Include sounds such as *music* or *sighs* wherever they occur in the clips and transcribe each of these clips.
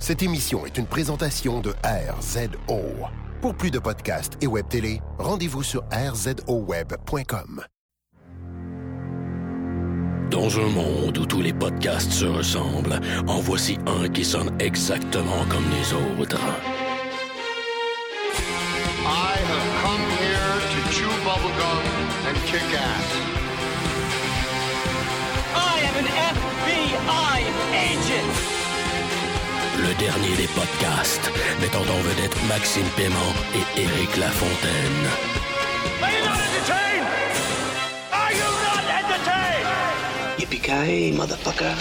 Cette émission est une présentation de RZO. Pour plus de podcasts et web télé, rendez-vous sur rzoweb.com. Dans un monde où tous les podcasts se ressemblent, en voici un qui sonne exactement comme les autres. Dernier des podcasts, mettant en vedette Maxime Paiement et Éric Lafontaine. Are you not entertained? Are you not entertained? Yippee-ki-yay, motherfucker.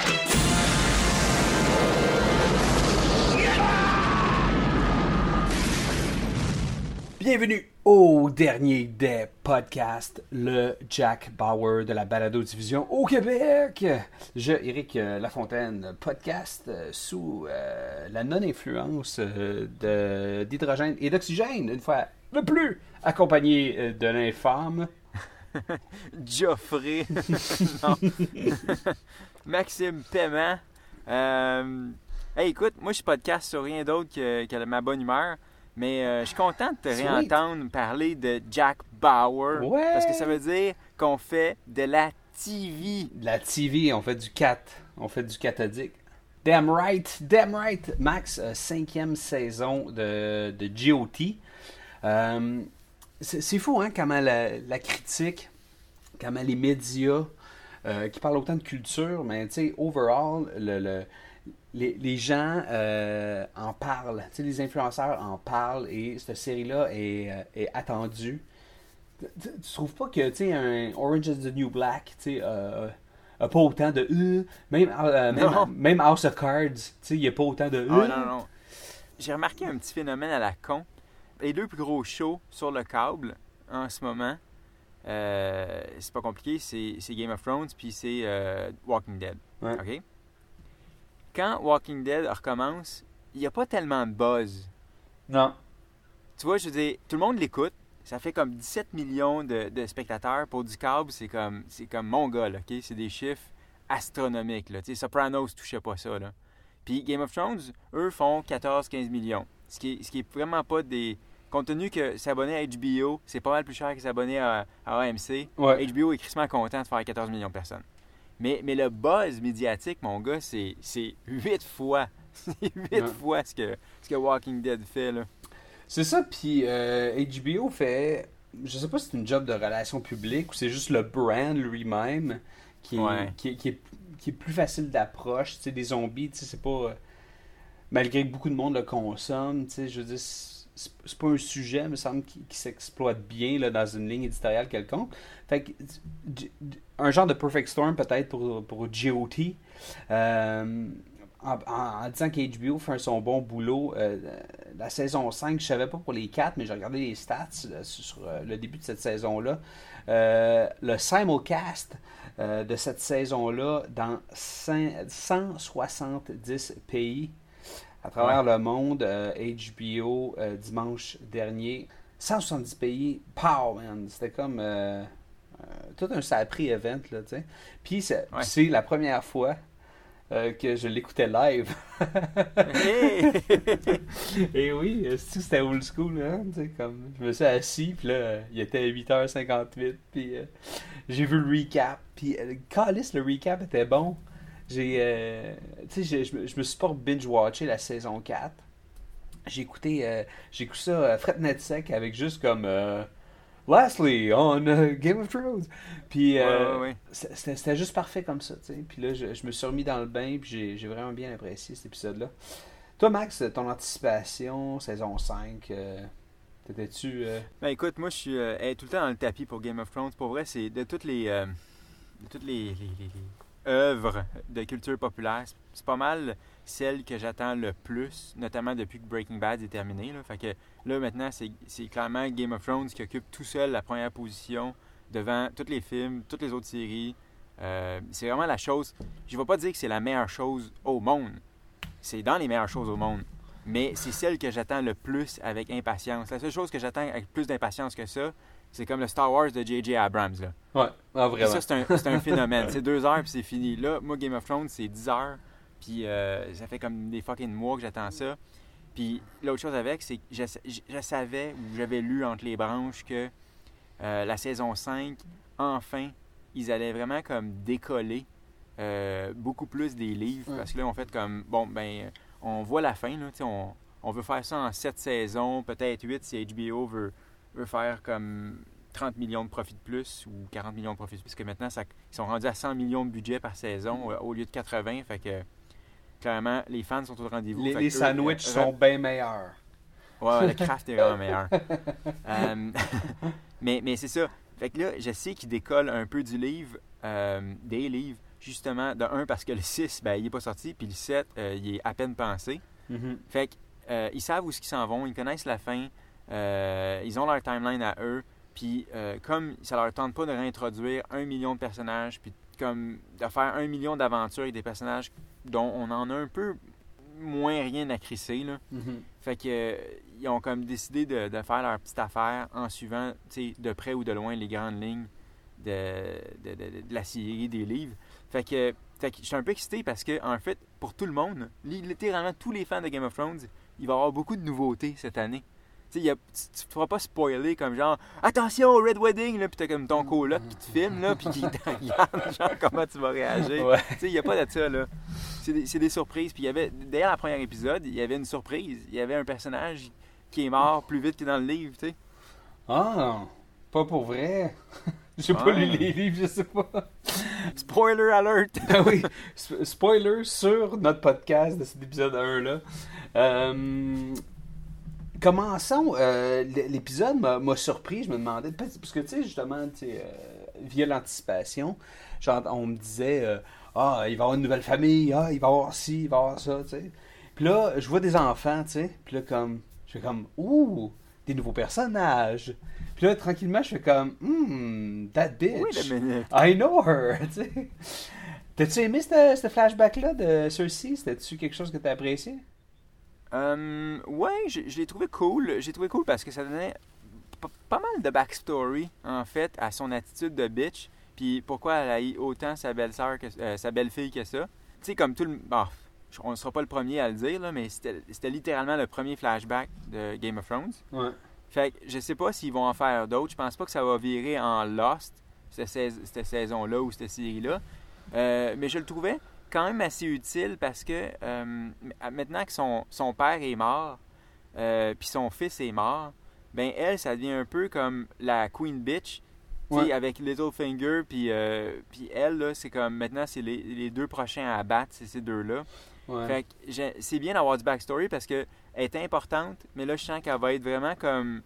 Bienvenue au dernier des podcasts, le Jack Bauer de la balado diffusion au Québec. Je, Éric Lafontaine, podcast euh, sous euh, la non-influence euh, d'hydrogène et d'oxygène, une fois de plus, accompagné euh, de l'infâme. *laughs* Geoffrey. *laughs* *laughs* Maxime Paiement. Euh, hey, écoute, moi, je podcast sur rien d'autre que, que ma bonne humeur. Mais euh, je suis content de te Sweet. réentendre parler de Jack Bauer. Ouais. Parce que ça veut dire qu'on fait de la TV. De la TV, on fait du cat, on fait du cathodique. Damn right, damn right. Max, euh, cinquième saison de, de GOT. Euh, c'est c'est fou, hein, comment la, la critique, comment les médias euh, qui parlent autant de culture, mais tu sais, overall, le, le- les, les gens euh, en parlent, tu sais, les influenceurs en parlent et cette série-là est, euh, est attendue. Tu, tu- trouves pas que, tu sais, un Orange is the New Black, tu sais, euh, a pas autant de euh, même, euh, même, même House of Cards, tu sais, il n'y a pas autant de Ah, euh. non, non. J'ai remarqué un petit phénomène à la con. Les deux plus gros shows sur le câble en ce moment, c'est pas compliqué, c'est Game of Thrones puis c'est Walking Dead. Ouais. OK? Quand Walking Dead recommence, il n'y a pas tellement de buzz. Non. Tu vois, je veux dire, tout le monde l'écoute. Ça fait comme 17 millions de, de spectateurs. Pour du câble, c'est comme, c'est comme mon gars, là, OK? C'est des chiffres astronomiques, là. Tu sais, Sopranos touchait pas ça, là. Puis Game of Thrones, eux, font 14-15 millions. Ce qui, est, ce qui est vraiment pas des... Compte tenu que s'abonner à HBO, c'est pas mal plus cher que s'abonner à, à AMC. Ouais. HBO est crissement content de faire 14 millions de personnes. Mais, mais le buzz médiatique, mon gars, c'est, c'est 8 fois. *laughs* C'est 8 Ouais. fois ce que, ce que Walking Dead fait, là. C'est ça, puis euh, HBO fait. Je sais pas si c'est une job de relation publique ou c'est juste le brand lui-même qui, Ouais. qui, est- qui est, qui est plus facile d'approche. Tu sais, des zombies, tu sais, c'est pas. euh, malgré que beaucoup de monde le consomme, tu sais, je veux dire, c'est pas un sujet, me semble, qui, qui s'exploite bien là, dans une ligne éditoriale quelconque. Fait que, un genre de perfect storm peut-être pour, pour GOT. Euh, en, en- en disant qu'HBO fait son bon boulot, euh, la saison 5, je savais pas pour les 4, mais j'ai regardé les stats euh, sur, euh, le début de cette saison-là. Euh, le simulcast de cette saison-là dans cin- 170 pays à travers le monde, HBO, dimanche dernier. 170 pays, pow, man! C'était comme tout un sacré event, là, tu sais. Puis c'est Ouais. la première fois euh, que je l'écoutais live. *laughs* Et oui, euh, c'était old school, hein? Comme, je me suis assis, puis là, euh, il était 8h58, puis euh, j'ai vu le recap, puis euh, le recap était bon. J'ai, euh, tu sais, j'ai- je me- suis pas binge-watché la saison 4. J'ai écouté, euh, j'ai écouté ça euh, fret net sec avec juste comme euh, Lastly on euh, Game of Thrones. Puis euh, Ouais, ouais, ouais. c'est- c'était juste parfait comme ça, tu sais. Puis là, je, je me suis remis dans le bain, puis j'ai- vraiment bien apprécié cet épisode-là. Toi, Max, ton anticipation, saison 5, euh, t'étais-tu. euh, Ben écoute, moi je suis euh, hey, tout le temps dans le tapis pour Game of Thrones. Pour vrai, c'est de toutes les de toutes les, les- les- les œuvres de culture populaire, c'est pas mal celle que j'attends le plus, notamment depuis que Breaking Bad est terminé. Là. Fait que là maintenant, c'est clairement Game of Thrones qui occupe tout seul la première position devant tous les films, toutes les autres séries. Euh, c'est vraiment la chose. Je ne vais pas dire que c'est la meilleure chose au monde. C'est dans les meilleures choses au monde. Mais c'est celle que j'attends le plus avec impatience. La seule chose que j'attends avec plus d'impatience que ça, c'est comme le Star Wars de J.J. Abrams. Là. Ouais, ah, Et vraiment. ça, c'est un, phénomène. C'est deux heures puis c'est fini. Là, moi, Game of Thrones, c'est 10 heures. Puis euh, ça fait comme des fucking mois que j'attends ça. Puis l'autre chose avec, c'est que je, je- savais ou j'avais lu entre les branches que euh, la saison 5, enfin, ils allaient vraiment comme décoller euh, beaucoup plus des livres. Ouais. Parce que là, on fait comme, bon, ben, on voit la fin, là, on, on veut faire ça en 7 saisons, peut-être 8 si HBO veut, veut faire comme 30 millions de profits de plus ou 40 millions de profits de plus. Parce que maintenant, ça- ils sont rendus à 100 millions de budget par saison euh, au lieu de 80. Fait que, clairement, les fans sont au rendez-vous. Les, les sandwichs euh, sont bien meilleurs. Ouais, le *laughs* craft est vraiment meilleur. Euh, *laughs* mais mais c'est ça. Fait que là, je sais qu'il décolle un peu du livre, euh, des livres, justement, de un, parce que le 6, ben, il n'est pas sorti, puis le 7, euh, il est à peine pensé. Mhm. Fait que, euh, ils savent où ils s'en vont, ils connaissent la fin, ils ont leur timeline à eux, puis comme ça leur tente pas de réintroduire un million de personnages, puis comme de faire un million d'aventures avec des personnages dont on en a un peu moins rien à crisser, là. Mhm. Fait que euh, ils ont comme décidé de, de faire leur petite affaire en suivant, de près ou de loin les grandes lignes de, de, de- de la série des livres. Fait que, fait que je suis un peu excité parce que en fait, pour tout le monde, li- littéralement tous les fans de Game of Thrones, il va y avoir beaucoup de nouveautés cette année. Tu ne pourras pas spoiler comme genre attention au Red Wedding là, puis t'as comme ton coloc qui te filme là, puis qui *laughs* te regarde genre comment tu vas réagir. Ouais. Tu sais, il n'y a pas de ça, là. C'est des, des surprises. Puis il y avait, d'ailleurs, le premier épisode, il y avait une surprise. Il y avait un personnage qui est mort plus vite que dans le livre, tu sais. Ah, pas pour vrai. *laughs* J'ai pas lu les livres, je sais pas. Spoiler alert! *laughs* Ah oui, sp- spoiler sur notre podcast de cet épisode 1-là. Euh, commençons. euh, L'épisode m'a surpris. Je me demandais, parce que tu sais, justement, euh, via l'anticipation, genre, on me disait euh, Ah, il va y avoir une nouvelle famille, ah, il va y avoir ci, il va y avoir ça, tu sais. Puis là, je vois des enfants, tu sais. Puis là, comme, je fais comme Ouh, des nouveaux personnages. Puis là, tranquillement, je fais comme Hmm, that bitch. Wait a minute. I know her, *laughs* tu sais. T'as-tu aimé ce ce flashback-là de Cersei? C'était-tu quelque chose que t'as apprécié? Euh, ouais, je, je l'ai trouvé cool. J'ai trouvé cool parce que ça donnait pas mal de backstory, en fait, à son attitude de bitch. Puis pourquoi elle a eu autant sa belle-sœur, que, euh, sa belle-fille que ça. Tu sais, comme tout le... Bon, on ne sera pas le premier à le dire, là, mais c'était littéralement le premier flashback de Game of Thrones. Ouais. Fait que je sais pas s'ils vont en faire d'autres. Je pense pas que ça va virer en Lost, cette saison-là ou cette série-là. Euh, mais je le trouvais quand même assez utile parce que euh, maintenant que son, son père est mort, euh, puis son fils est mort, ben elle, ça devient un peu comme la Queen Bitch. Ouais. avec Littlefinger, puis euh, puis elle, là, c'est comme maintenant, c'est les, les deux prochains à battre, c'est ces deux-là. Ouais. C'est bien d'avoir du backstory parce que elle est importante, mais là, je sens qu'elle va être vraiment comme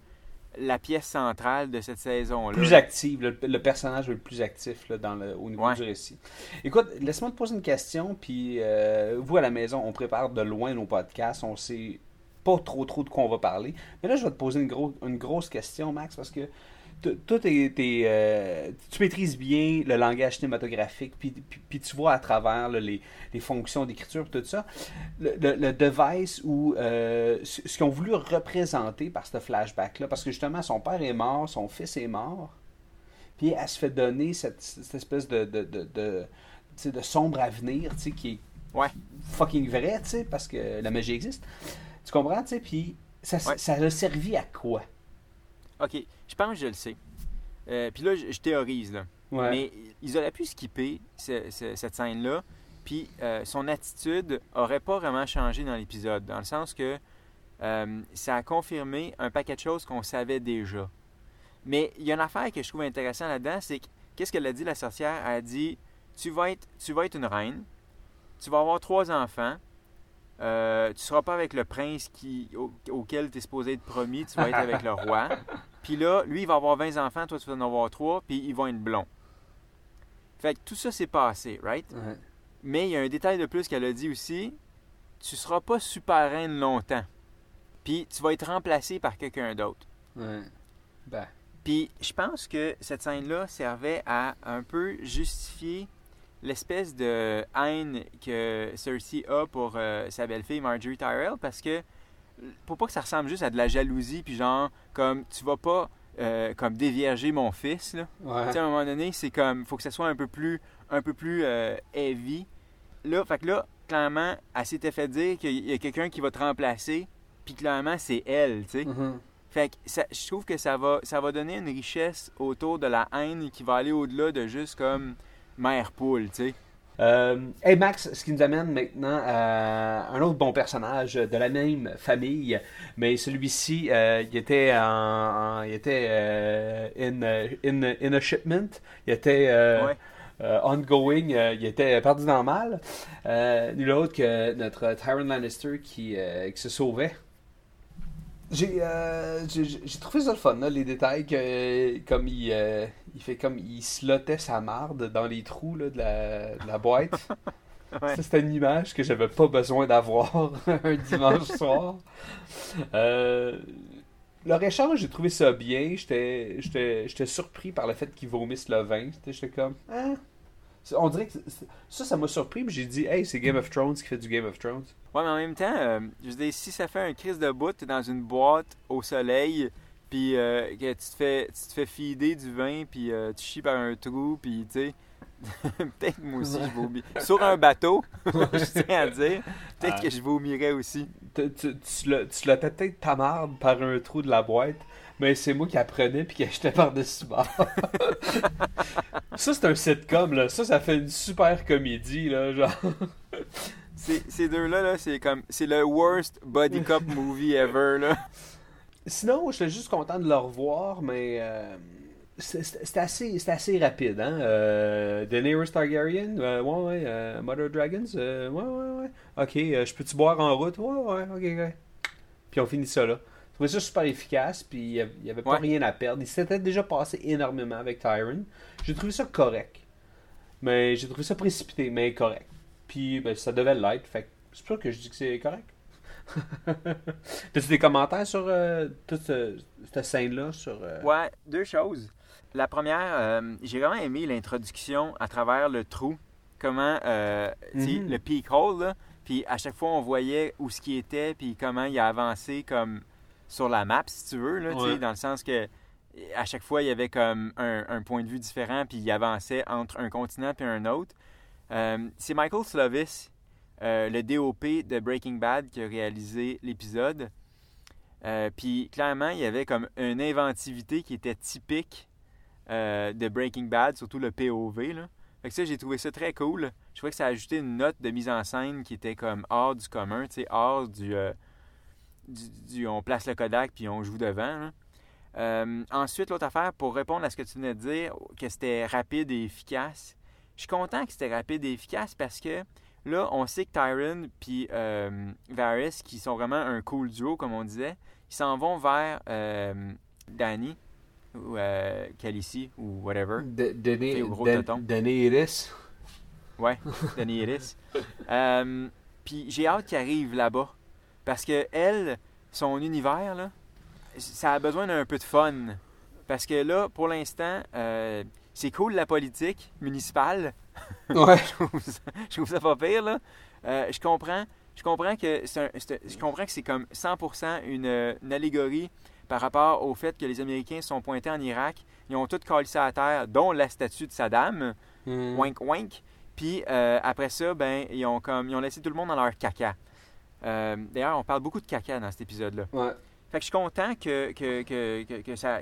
la pièce centrale de cette saison-là. plus active, le, le personnage le plus actif là, dans le, au niveau Ouais. du récit. Écoute, laisse-moi te poser une question, puis euh, vous à la maison, on prépare de loin nos podcasts, on sait pas trop trop de quoi on va parler. Mais là, je vais te poser une, gros- une grosse question, Max, parce que toi, euh, tu maîtrises bien le langage cinématographique, puis, puis- puis tu vois à travers là, les, les fonctions d'écriture, tout ça. Le, le- le device ou euh, ce qu'ils ont voulu représenter par ce flashback-là, parce que justement, son père est mort, son fils est mort, puis elle se fait donner cette, cette espèce de, de, de, de, de sombre avenir, qui est Ouais. fucking vrai, parce que la magie existe. Tu comprends, puis ça, Ouais. ça a servi à quoi? OK, je pense que je le sais. Euh, Puis là, je, je théorise, là. Mais ils auraient pu skipper ce- ce- cette scène-là, puis euh, son attitude aurait pas vraiment changé dans l'épisode, dans le sens que euh, ça a confirmé un paquet de choses qu'on savait déjà. Mais il y a une affaire que je trouve intéressante là-dedans, c'est que qu'est-ce qu'elle a dit, la sorcière? Elle a dit tu vas être, tu vas être une reine, tu vas avoir trois enfants, euh, tu seras pas avec le prince qui, au- auquel tu es supposé être promis, tu vas être avec le roi. *laughs* Puis là, lui, il va avoir 20 enfants, toi, tu vas en avoir 3, puis ils vont être blonds. Fait que tout ça s'est passé, right? Ouais. Mais il y a un détail de plus qu'elle a dit aussi tu seras pas super reine longtemps. Puis tu vas être remplacé par quelqu'un d'autre. Ouais. Ben, Puis je pense que cette scène-là servait à un peu justifier l'espèce de haine que Cersei a pour euh, sa belle-fille Marjorie Tyrell parce que pour pas que ça ressemble juste à de la jalousie puis genre comme tu vas pas euh, comme dévierger mon fils là. ouais. À un moment donné, c'est comme faut que ça soit un peu plus un peu plus euh, heavy. Là, fait que là, clairement, elle s'était fait dire qu'il y a quelqu'un qui va te remplacer, puis clairement, c'est elle, tu sais. Mhm. Fait que ça- je trouve que ça va, ça va donner une richesse autour de la haine qui va aller au-delà de juste comme mère poule, tu sais. Euh, hey Max, ce qui nous amène maintenant à un autre bon personnage de la même famille, mais celui-ci, euh, il était en, en- il était euh, in, euh, in, in a shipment, il était euh, Ouais. ongoing, il était perdu dans le mal. Nul autre que notre Tyron Lannister qui, qui se sauvait. J'ai euh, j'ai j'ai trouvé ça le fun, là, les détails que comme il, euh, il fait comme il slottait sa marde dans les trous là, de, la, de la boîte. *laughs* Ouais. Ça, c'était une image que j'avais pas besoin d'avoir *laughs* un dimanche soir. Euh, leur échange, j'ai trouvé ça bien. J'étais j'étais- j'étais surpris par le fait qu'ils vomissent le vin. J'étais comme, ah. On dirait que ça, ça m'a surpris. Puis j'ai dit, hey, c'est Game of Thrones qui fait du Game of Thrones. Ouais, mais en même temps, euh, je veux dire, si ça fait un crise de bout, t'es dans une boîte au soleil, puis euh, que tu te fais, tu te fais feeder du vin, puis euh, tu chies par un trou, puis tu sais, *laughs* peut-être que moi aussi je vomis. Sur un bateau, *laughs* *laughs* je tiens à dire, peut-être Ah. que je vomirais aussi. Tu, tu, tu l'as- tu l'as peut-être ta marde par un trou de la boîte, mais c'est moi qui apprenais puis qui achetais par-dessus bord. Ça, c'est un sitcom, là. Ça, ça fait une super comédie, là. Genre. *laughs* Ces, deux-là, là, c'est comme, c'est le worst body cop *laughs* movie ever, là. Sinon, j'étais juste content de le revoir, mais euh, c'était assez, assez rapide, hein. Euh, Daenerys Targaryen, euh, ouais, ouais. euh, Mother Dragons, euh, ouais, ouais, ouais. Ok, euh, je peux-tu boire en route? Ouais, ouais, ok, ok. Puis on finit ça là. Trouvais ça super efficace, puis il y avait- pas Ouais. rien à perdre. Il s'était déjà passé énormément avec Tyron. J'ai trouvé ça correct. Mais j'ai trouvé ça précipité, mais correct. Puis ben, ça devait l'être, fait que c'est pour ça que je dis que c'est correct. *laughs* T'as-tu des commentaires sur euh, toute ce- cette scène-là? Sur, euh, Ouais, deux choses. La première, euh, j'ai vraiment aimé l'introduction à travers le trou. Comment, Mhm. le peak hole, là. Puis à chaque fois, on voyait où ce qui était, puis comment il a avancé comme sur la map, si tu veux, là, Ouais. dans le sens que à chaque fois, il y avait comme un, un point de vue différent, puis il avançait entre un continent et un autre. Euh, c'est Michael Slovis, euh, le DOP de Breaking Bad, qui a réalisé l'épisode. Euh, puis clairement, il y avait comme une inventivité qui était typique de Breaking Bad, surtout le POV. Là. Fait que ça, j'ai trouvé ça très cool. Je trouvais que ça ajoutait une note de mise en scène qui était comme hors du commun, tu sais, hors du, du, du- on place le Kodak puis on joue devant. là. Euh, ensuite, l'autre affaire, pour répondre à ce que tu venais de dire, que c'était rapide et efficace, je suis content que c'était rapide et efficace parce que là, on sait que Tyron puis euh, Varys, qui sont vraiment un cool duo, comme on disait, ils s'en vont vers euh, Danny ou euh, Khaleesi ou whatever. De- Denis- Fille au gros Dan- tonton. Daenerys. Ouais, Danny. *laughs* Euh, puis j'ai hâte qu'il arrive là-bas. Parce que elle, son univers, là, ça a besoin d'un peu de fun. Parce que là, pour l'instant, euh, c'est cool la politique municipale. *laughs* Ouais. je, trouve ça, je trouve ça pas pire, là. Euh, je comprends. Je comprends que c'est un- c'est- je comprends que c'est comme 100% une, une allégorie par rapport au fait que les Américains sont pointés en Irak. Ils ont tout collé ça à terre, dont la statue de Saddam. Hmm. Wink wink. Puis euh, après ça, ben, ils ont comme ils ont laissé tout le monde dans leur caca. Euh, D'ailleurs, on parle beaucoup de caca dans cet épisode-là. Ouais. Fait que je suis content que, que, que, que, ça,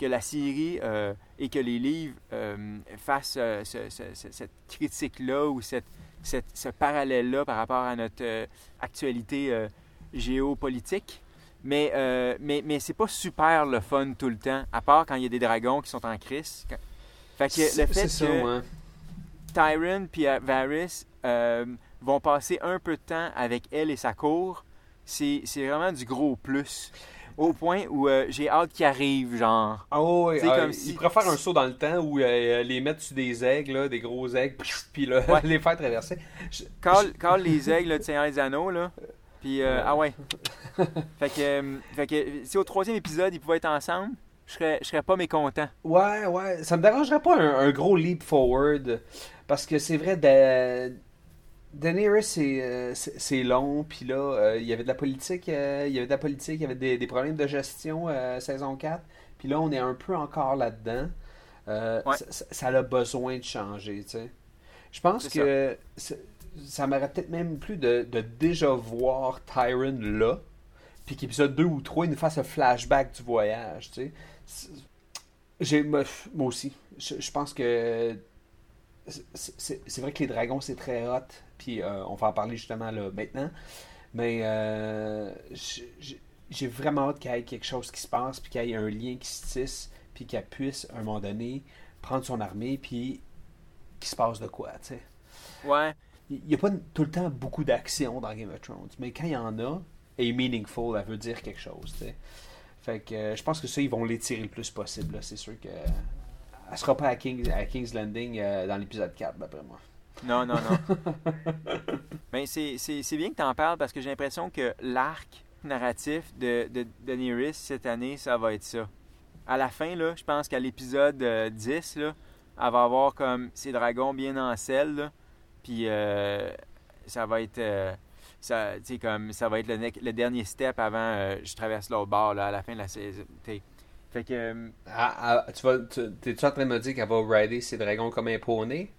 la série euh, et que les livres euh, fassent ce- ce- ce- cette critique-là ou cette, cette- ce parallèle-là par rapport à notre actualité géopolitique. Mais, euh, mais, mais c'est pas super le fun tout le temps, à part quand il y a des dragons qui sont en crise. Fait que le fait que... ça, ouais. Tyron puis Varys euh, vont passer un peu de temps avec elle et sa cour, c'est c'est vraiment du gros plus. Au point où euh, j'ai hâte qu'il arrive, genre. Ah ouais, C'est ah, comme si- préfère un saut dans le temps où euh, les mettre sur des aigles, là, des gros aigles, puis là, Ouais. *laughs* les faire traverser. Je- Call, call les *laughs* aigles de Seigneur des Anneaux, là. Puis, euh, ah ouais. *laughs* fait que, euh, fait que si au troisième épisode, ils pouvaient être ensemble, je serais, je serais pas mécontent. Ouais, ouais, ça me dérangerait pas un, un gros leap forward, parce que c'est vrai, da... Daenerys, c'est euh, c'est- long, puis là, euh, il y avait de la politique, euh, il y avait de la politique, il y avait des, des problèmes de gestion, saison 4, puis là, on est un peu encore là-dedans. Ouais. ça, ça- ça a besoin de changer, tu sais. Je pense que c'est- ça m'aurait peut-être même plu de, de déjà voir Tyron là, puis qu'épisode 2 ou 3, il nous fasse un flashback du voyage, tu sais. Moi, moi aussi, je, je pense que c'est- vrai que les dragons, c'est très hot, puis euh, on va en parler justement là maintenant, mais euh, j'ai- vraiment hâte qu'il y ait quelque chose qui se passe, puis qu'il y ait un lien qui se tisse, puis qu'elle puisse, à un moment donné, prendre son armée, puis qu'il se passe de quoi, tu sais. Ouais. Il n'y a pas tout le temps beaucoup d'action dans Game of Thrones, mais quand il y en a, et meaningful, elle veut dire quelque chose, tu sais. Fait que euh, je pense que ça, ils vont l'étirer le plus possible. C'est sûr que elle sera pas à, King- à King's Landing euh, dans l'épisode 4, d'après moi. Non, non, non. Mais *laughs* c'est, c'est, c'est bien que tu en parles parce que j'ai l'impression que l'arc narratif de, de Daenerys cette année, ça va être ça. À la fin, là, je pense qu'à l'épisode euh, 10, là, elle va avoir comme ses dragons bien en selle, là, puis euh, ça va être... euh, ça, comme, ça va être le, dernier step avant euh, je traverse l'autre bord là, à la fin de la saison. Fait que... euh, Ah, ah, tu vas, tu, t'es-tu en train de me dire qu'elle va rider ses dragons comme un poney?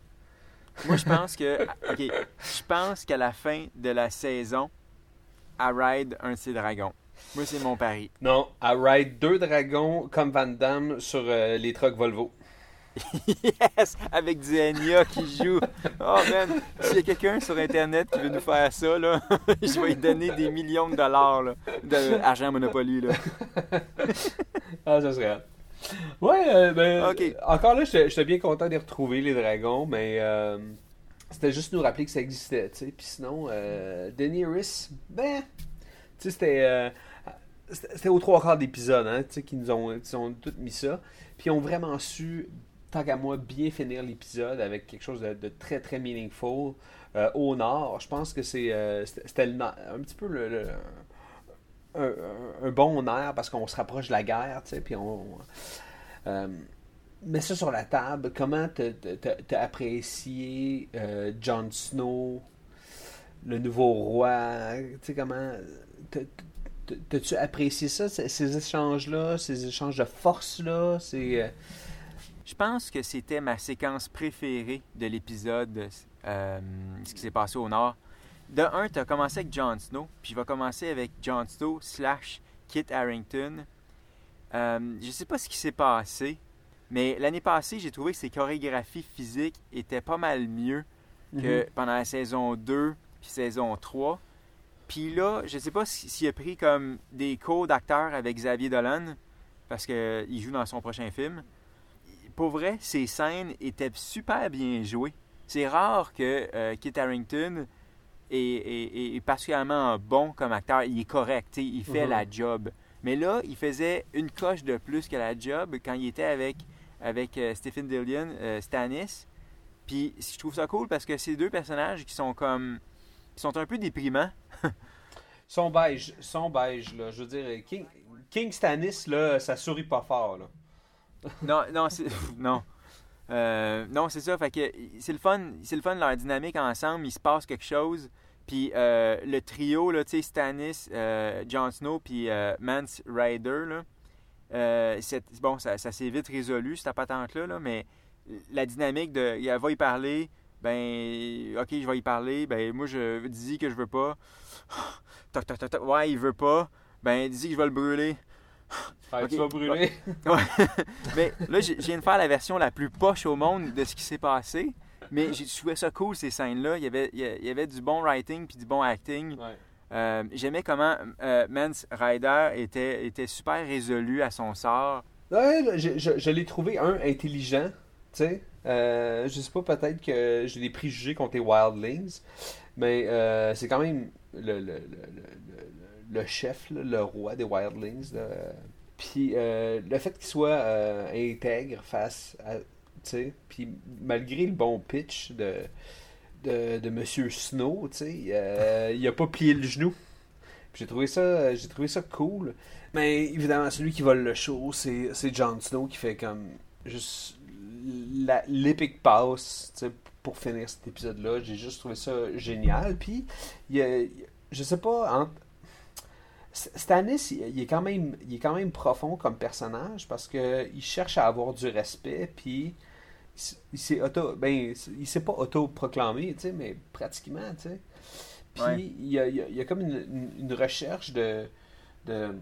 Moi, je *laughs* pense que. OK. Je pense qu'à la fin de la saison, elle ride un de ses dragons. Moi, c'est mon pari. Non, elle ride deux dragons comme Van Damme sur euh, les trucks Volvo. *laughs* yes! Avec du Enya qui joue. Oh, man! S'il y a quelqu'un sur Internet qui veut nous faire ça, là, *laughs* je vais lui donner des millions de dollars, là, d'argent Monopoly, là. *laughs* Ah, ça serait. Ouais, euh, ben, Ok. encore là, j'étais bien content de retrouver les dragons, mais euh, c'était juste nous rappeler que ça existait, tu sais. Puis sinon, euh, Daenerys, ben, tu sais, c'était euh, c'était aux trois quarts d'épisode, hein, tu sais, qu'ils nous ont, qu'ils ont tout mis ça. Puis ils ont vraiment su, tant qu'à moi, bien finir l'épisode avec quelque chose de, très, très meaningful. Euh, au nord, je pense que c'est euh, c'était un petit peu le- un, bon air parce qu'on se rapproche de la guerre, tu sais, puis on... euh, mets ça sur la table. Comment t'as- apprécié euh, Jon Snow, le nouveau roi? Tu sais, comment... t'as- t'as- T'as-tu apprécié ça, ces, ces échanges-là, ces échanges de force-là? C'est... Je pense que c'était ma séquence préférée de l'épisode, euh, ce qui s'est passé au Nord. De un, tu as commencé avec Jon Snow, puis je vais commencer avec Jon Snow slash Kit Harrington. Euh, je sais pas ce qui s'est passé, mais l'année passée, j'ai trouvé que ses chorégraphies physiques étaient pas mal mieux que pendant la saison 2 puis saison 3. Puis là, je sais pas si- s'il a pris comme des cours d'acteur avec Xavier Dolan, parce qu'il joue dans son prochain film. Pour vrai, ces scènes étaient super bien jouées. C'est rare que euh, Kit Harington est, est- est particulièrement bon comme acteur. Il est correct, il fait Mhm. la job. Mais là, il faisait une coche de plus que la job quand il était avec, avec euh, Stephen Dillion, euh, Stannis. Puis je trouve ça cool parce que c'est deux personnages qui sont comme. qui sont un peu déprimants. Son beige, son beige, là. Je veux dire, King, King Stannis, là, ça sourit pas fort, là. Non, non, c'est. non. Euh, non, c'est ça. Fait que c'est le fun, c'est le fun leur dynamique ensemble. Il se passe quelque chose. Puis euh, le trio, là, tu sais, Stannis, euh, Jon Snow, puis euh, Mance Rider, là, euh, bon, ça, s'est vite résolu, cette patente-là, là, mais la dynamique de. Elle va y parler, ben, ok, je vais y parler, ben, moi, je dis que je veux pas. *sighs* Ouais, il veut pas. Ben, dis que je vais le brûler. Fait que Ok. Tu vas brûler. *laughs* Ouais. mais là, je viens de faire la version la plus poche au monde de ce qui s'est passé. Mais j'ai trouvé ça cool, ces scènes-là. Il y avait, il y avait du bon writing puis du bon acting. Ouais. Euh, J'aimais comment euh, Mance Rider était, était super résolu à son sort. Ouais, je, je- je l'ai trouvé, un, intelligent, tu sais. Euh, je sais pas, peut-être que j'ai des préjugés contre les Wildlings, mais euh, c'est quand même le, le, le, le- le- chef, là, le roi des Wildlings. Puis euh, le fait qu'il soit euh, intègre face à. Tu sais, puis malgré le bon pitch de, de, de Monsieur Snow, tu sais, euh, *laughs* il a pas plié le genou. J'ai trouvé ça, j'ai trouvé ça cool. Mais évidemment, celui qui vole le show, c'est c'est Jon Snow qui fait comme juste l'épic pass tu sais, pour finir cet épisode-là. J'ai juste trouvé ça génial. Puis, il y a- je sais pas, entre- Stannis, il, est quand même, il est quand même profond comme personnage parce que il cherche à avoir du respect, puis il s'est auto, ben, il s'est pas auto-proclamé, tu sais, mais pratiquement, tu sais. Puis Ouais. il, y a, il y a- comme une, une- recherche de, de,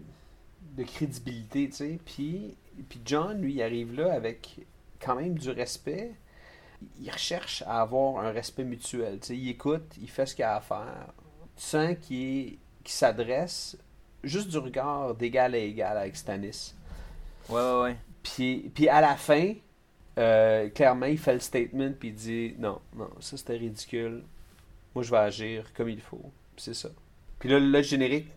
de crédibilité, tu sais. Puis, puis John, lui, il arrive là avec quand même du respect. Il recherche à avoir un respect mutuel, tu sais. Il écoute, il fait ce qu'il a à faire. Tu sens qu'il qu'il s'adresse juste du regard d'égal à égal avec Stanis. Ouais, ouais, ouais. Puis, puis à la fin, euh, clairement, il fait le statement, puis il dit non, non, ça c'était ridicule. Moi, je vais agir comme il faut. C'est ça. Puis là, le générique,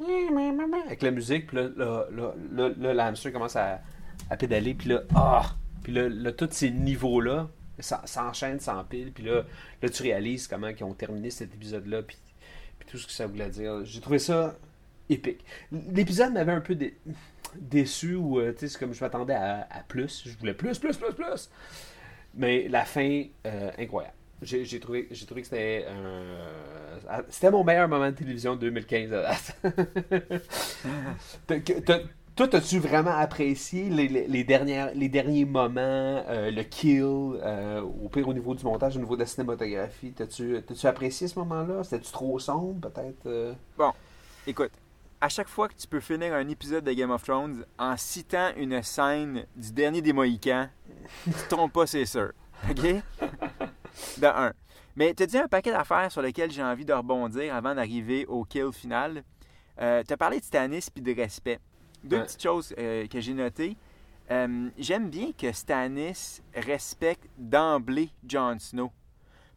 avec la musique, puis là, là, là, là, là, commence à, à pédaler, puis là, ah! Puis là, là, tous ces niveaux-là ça- s'enchaînent, s'empilent, puis là, là, tu réalises comment ils ont terminé cet épisode-là, puis, puis tout ce que ça voulait dire. J'ai trouvé ça épique. L'épisode m'avait un peu dé- déçu, ou, euh, c'est comme je m'attendais à, plus. Je voulais plus, plus, plus, plus. Mais la fin, euh, incroyable. J'ai trouvé, j'ai trouvé que c'était un- C'était mon meilleur moment de télévision de 2015 à date. *laughs* Toi, as-tu vraiment apprécié les, dernières, les derniers moments, euh, le kill, euh, au pire au niveau du montage, au niveau de la cinématographie? T'as-tu t'as-tu apprécié ce moment-là? C'était-tu trop sombre, peut-être? euh? Écoute, à chaque fois que tu peux finir un épisode de Game of Thrones en citant une scène du dernier des Mohicans, tu te trompes pas, c'est sûr. OK? De un. Mais tu as dit un paquet d'affaires sur lesquelles j'ai envie de rebondir avant d'arriver au kill final. Euh, tu as parlé de Stannis puis de respect. Deux Ouais. petites choses euh, que j'ai notées. Euh, J'aime bien que Stannis respecte d'emblée Jon Snow.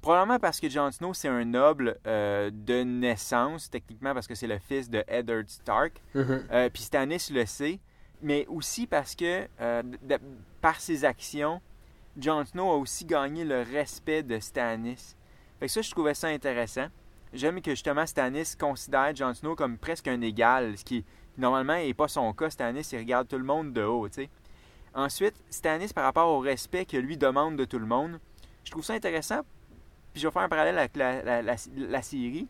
Probablement parce que Jon Snow, c'est un noble euh, de naissance, techniquement parce que c'est le fils de Eddard Stark. Euh, Puis Stannis le sait. Mais aussi parce que, euh, de- par ses actions, Jon Snow a aussi gagné le respect de Stannis. Fait que ça, je trouvais ça intéressant. J'aime que justement Stannis considère Jon Snow comme presque un égal, ce qui normalement n'est pas son cas. Stannis, il regarde tout le monde de haut, tu sais. Ensuite, Stannis, par rapport au respect que lui demande de tout le monde, je trouve ça intéressant. Puis je vais faire un parallèle avec la, la- série.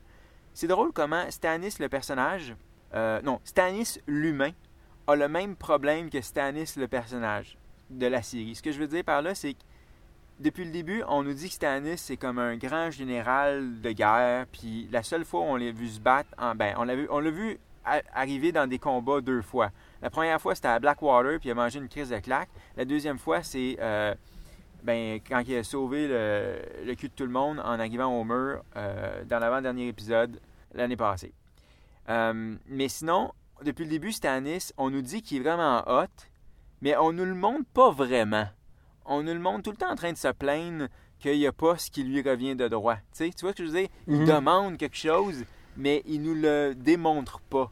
C'est drôle comment Stannis, le personnage, euh, non, Stannis, l'humain, a le même problème que Stannis, le personnage de la série. Ce que je veux dire par là, c'est que depuis le début, on nous dit que Stannis, c'est comme un grand général de guerre, puis la seule fois où on l'a vu se battre, en, ben, on l'a vu, on l'a vu arriver dans des combats deux fois. La première fois, c'était à Blackwater, puis il a mangé une crise de claque. La deuxième fois, c'est euh, ben, quand il a sauvé le, le cul de tout le monde en arrivant au mur euh, dans l'avant-dernier épisode l'année passée. Euh, mais sinon, depuis le début, Stannis, on nous dit qu'il est vraiment hot, mais on nous le montre pas vraiment. On nous le montre tout le temps en train de se plaindre qu'il n'y a pas ce qui lui revient de droit. Tu vois ce que je veux dire? Il Mhm. demande quelque chose, mais il nous le démontre pas.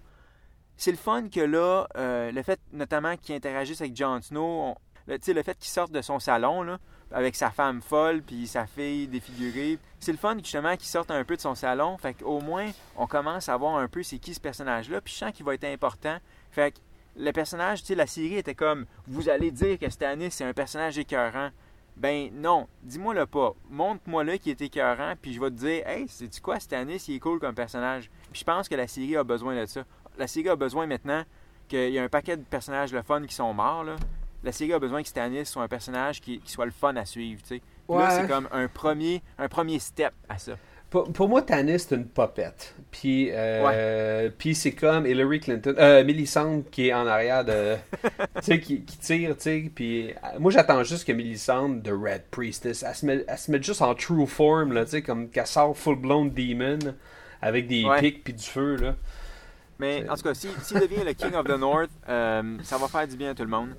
C'est le fun que là, euh, le fait notamment qu'il interagisse avec Jon Snow, on- le, le fait qu'il sorte de son salon là, avec sa femme folle puis sa fille défigurée, c'est le fun justement qu'il sorte un peu de son salon. Fait qu'au moins, on commence à voir un peu c'est qui ce personnage-là, puis je sens qu'il va être important. Fait que le personnage, tu sais, la série était comme, vous allez dire que Stannis c'est un personnage écœurant. Ben non, dis-moi le pas. Montre-moi le qui est écœurant, puis je vais te dire, hey, c'est quoi Stannis, il est cool comme personnage. Puis je pense que la série a besoin de ça. La série a besoin maintenant qu'il y a un paquet de personnages le fun qui sont morts. Là. La série a besoin que Stannis soit un personnage qui, qui soit le fun à suivre. tu sais. Puis Là, c'est comme un premier, un premier step à ça. Pour, pour moi, Tanis, c'est une popette. Puis, euh, puis c'est comme Hillary Clinton, euh, Millicent qui est en arrière de. *laughs* tu sais, qui, qui tire, tu sais. Puis, euh, moi, j'attends juste que Millicent de Red Priestess, elle se, met, elle se mette juste en true form, là, tu sais, comme qu'elle sort full-blown demon avec des Ouais. pics puis du feu, là. Mais en tout cas, s'il s'il devient le King of the North, euh, ça va faire du bien à tout le monde.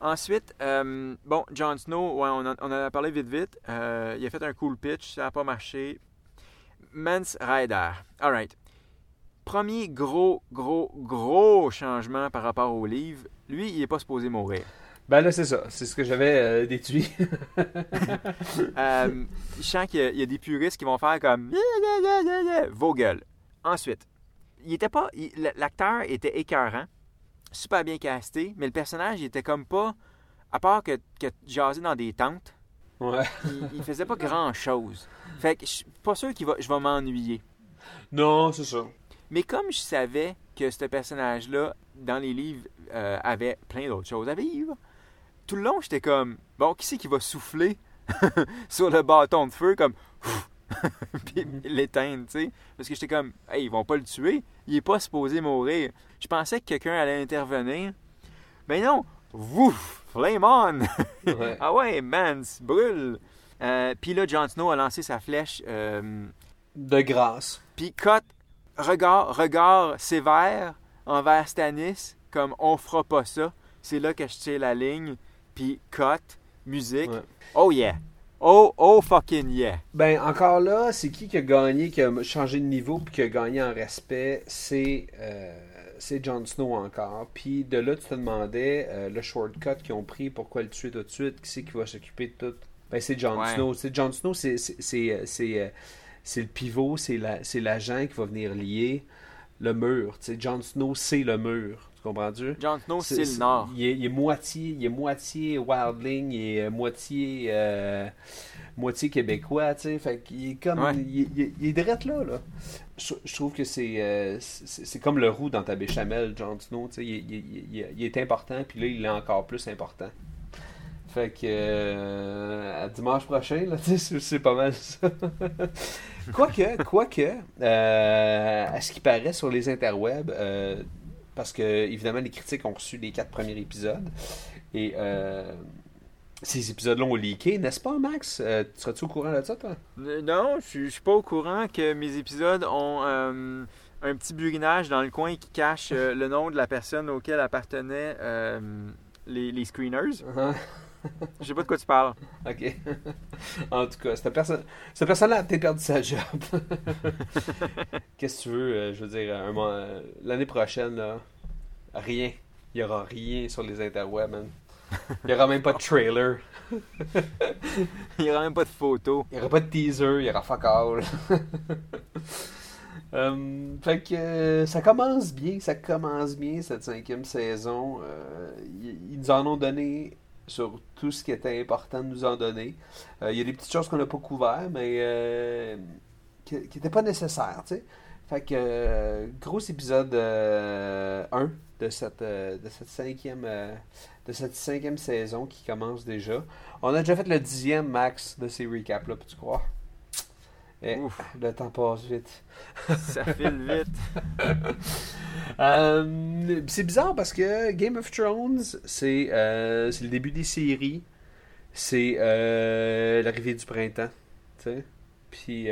Ensuite, euh, bon, Jon Snow, ouais, on, en, on en a parlé vite vite. Euh, il a fait un cool pitch, ça n'a pas marché. Mance Rider. Alright. Premier gros, gros, gros changement par rapport au livre. Lui, il n'est pas supposé mourir. Ben là, c'est ça. C'est ce que j'avais euh, déduit. *laughs* Euh, je sens qu'il y, a- il y a des puristes qui vont faire comme vos gueules. Ensuite, il était pas, l'acteur était écœurant, super bien casté, mais le personnage il était comme pas, à part que, que jaser dans des tentes, ouais. il, il faisait pas *laughs* grand chose. Fait que je suis pas sûr va, je vais m'ennuyer. Non, c'est ça. Mais comme je savais que ce personnage-là, dans les livres, euh, avait plein d'autres choses à vivre, tout le long, j'étais comme, bon, qui c'est qui va souffler *laughs* sur le bâton de feu, comme. *laughs* puis l'éteindre, tu sais. Parce que j'étais comme, hey, ils vont pas le tuer. Il est pas supposé mourir. Je pensais que quelqu'un allait intervenir. Mais non, wouf, flame on! Ouais. *laughs* ah ouais, man, brûle! Euh, puis là, Jon Snow a lancé sa flèche. euh, De grâce. puis cut, regard, regard sévère envers Stannis, comme on fera pas ça. C'est là que je tire la ligne. Puis cut, musique. Ouais. Oh yeah! Oh, oh fucking yeah! Ben, encore là, c'est qui qui a gagné, qui a changé de niveau, puis qui a gagné en respect? C'est euh, c'est Jon Snow encore. Puis de là, tu te demandais euh, le shortcut qu'ils ont pris, pourquoi le tuer tout de suite, qui c'est qui va s'occuper de tout? Ben, c'est Jon Ouais. Snow. C'est Jon Snow, c'est euh, le pivot, c'est la- c'est l'agent qui va venir lier le mur. Jon Snow, c'est le mur. Tu comprends-tu? Jon Snow, c'est le Nord. Il est, il est moitié, il est moitié wildling, il est moitié, euh, moitié québécois, tu sais. Fait qu'il est comme, Ouais. il, il- il est direct là, là. Je, je trouve que c'est, euh, c'est, comme le roux dans ta béchamel, Jon Snow, tu sais. Il, est important, puis là, il est encore plus important. Fait que, euh, à dimanche prochain, là, *laughs* c'est, c'est pas mal ça. *laughs* quoique, quoique, euh, à ce qui paraît sur les interwebs, euh, parce que évidemment les critiques ont reçu les quatre premiers épisodes. Et euh, ces épisodes-là ont leaké, n'est-ce pas Max? Euh, Serais-tu au courant de ça toi? Euh, Non, je suis- pas au courant que mes épisodes ont euh, un petit burinage dans le coin qui cache le nom de la personne auquel appartenaient les, les screeners. *laughs* Je sais pas de quoi tu parles. Ok. *laughs* en tout cas, cette personne, cette personne-là a peut-être perdu sa job. *laughs* Qu'est-ce que tu veux euh, Je veux dire, un mois- euh, l'année prochaine, là, rien. Il y aura rien sur les interwebs, man. Il y aura même pas de trailer. Il n'y aura même pas de photos. Il n'y aura pas de teaser, il y aura fuck all. Euh, fait que euh, ça commence bien, ça commence bien cette cinquième saison. Euh, ils, ils nous en ont donné sur tout ce qui était important de nous en donner. Euh, il y a des petites choses qu'on n'a pas couvertes, mais euh, qui n'étaient pas nécessaires, tu sais. Fait que euh, gros épisode 1 de cette, de cette cinquième de cette cinquième saison qui commence déjà. On a déjà fait le dixième max de ces recaps là, peux-tu croire? Et Ouf, le temps passe vite. *laughs* ça file vite. *laughs* Euh, c'est bizarre parce que Game of Thrones, c'est euh, le début des séries. C'est euh, l'arrivée du printemps. Puis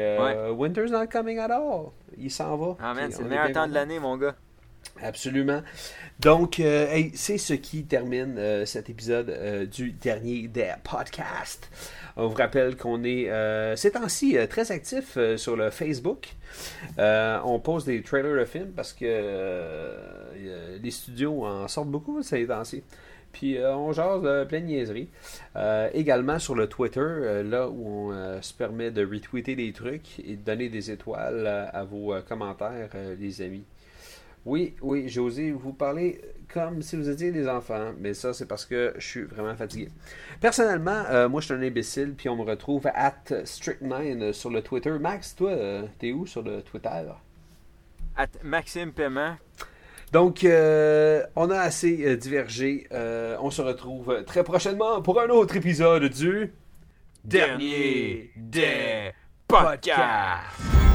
Winter's not coming at all. Il s'en va. Ah man, c'est le meilleur temps de l'année, mon gars. Absolument. Donc, euh, c'est ce qui termine euh, cet épisode euh, du dernier des podcasts. On vous rappelle qu'on est ces temps-ci très actifs euh, sur le Facebook. On pose des trailers de films parce que les studios en sortent beaucoup ces temps-ci. Puis on jase plein de niaiseries. Également sur le Twitter, là où on se permet de retweeter des trucs et de donner des étoiles à vos commentaires, les amis. Oui, oui, j'ai osé vous parler comme si vous étiez des enfants, mais ça, c'est parce que je suis vraiment fatigué. Personnellement, euh, moi, je suis un imbécile, puis on me retrouve at Strict9 sur le Twitter. Max, toi, euh, t'es où sur le Twitter? At Maxime Paiement. Donc, euh, on a assez euh, divergé. Euh, on se retrouve très prochainement pour un autre épisode du Dernier des podcasts.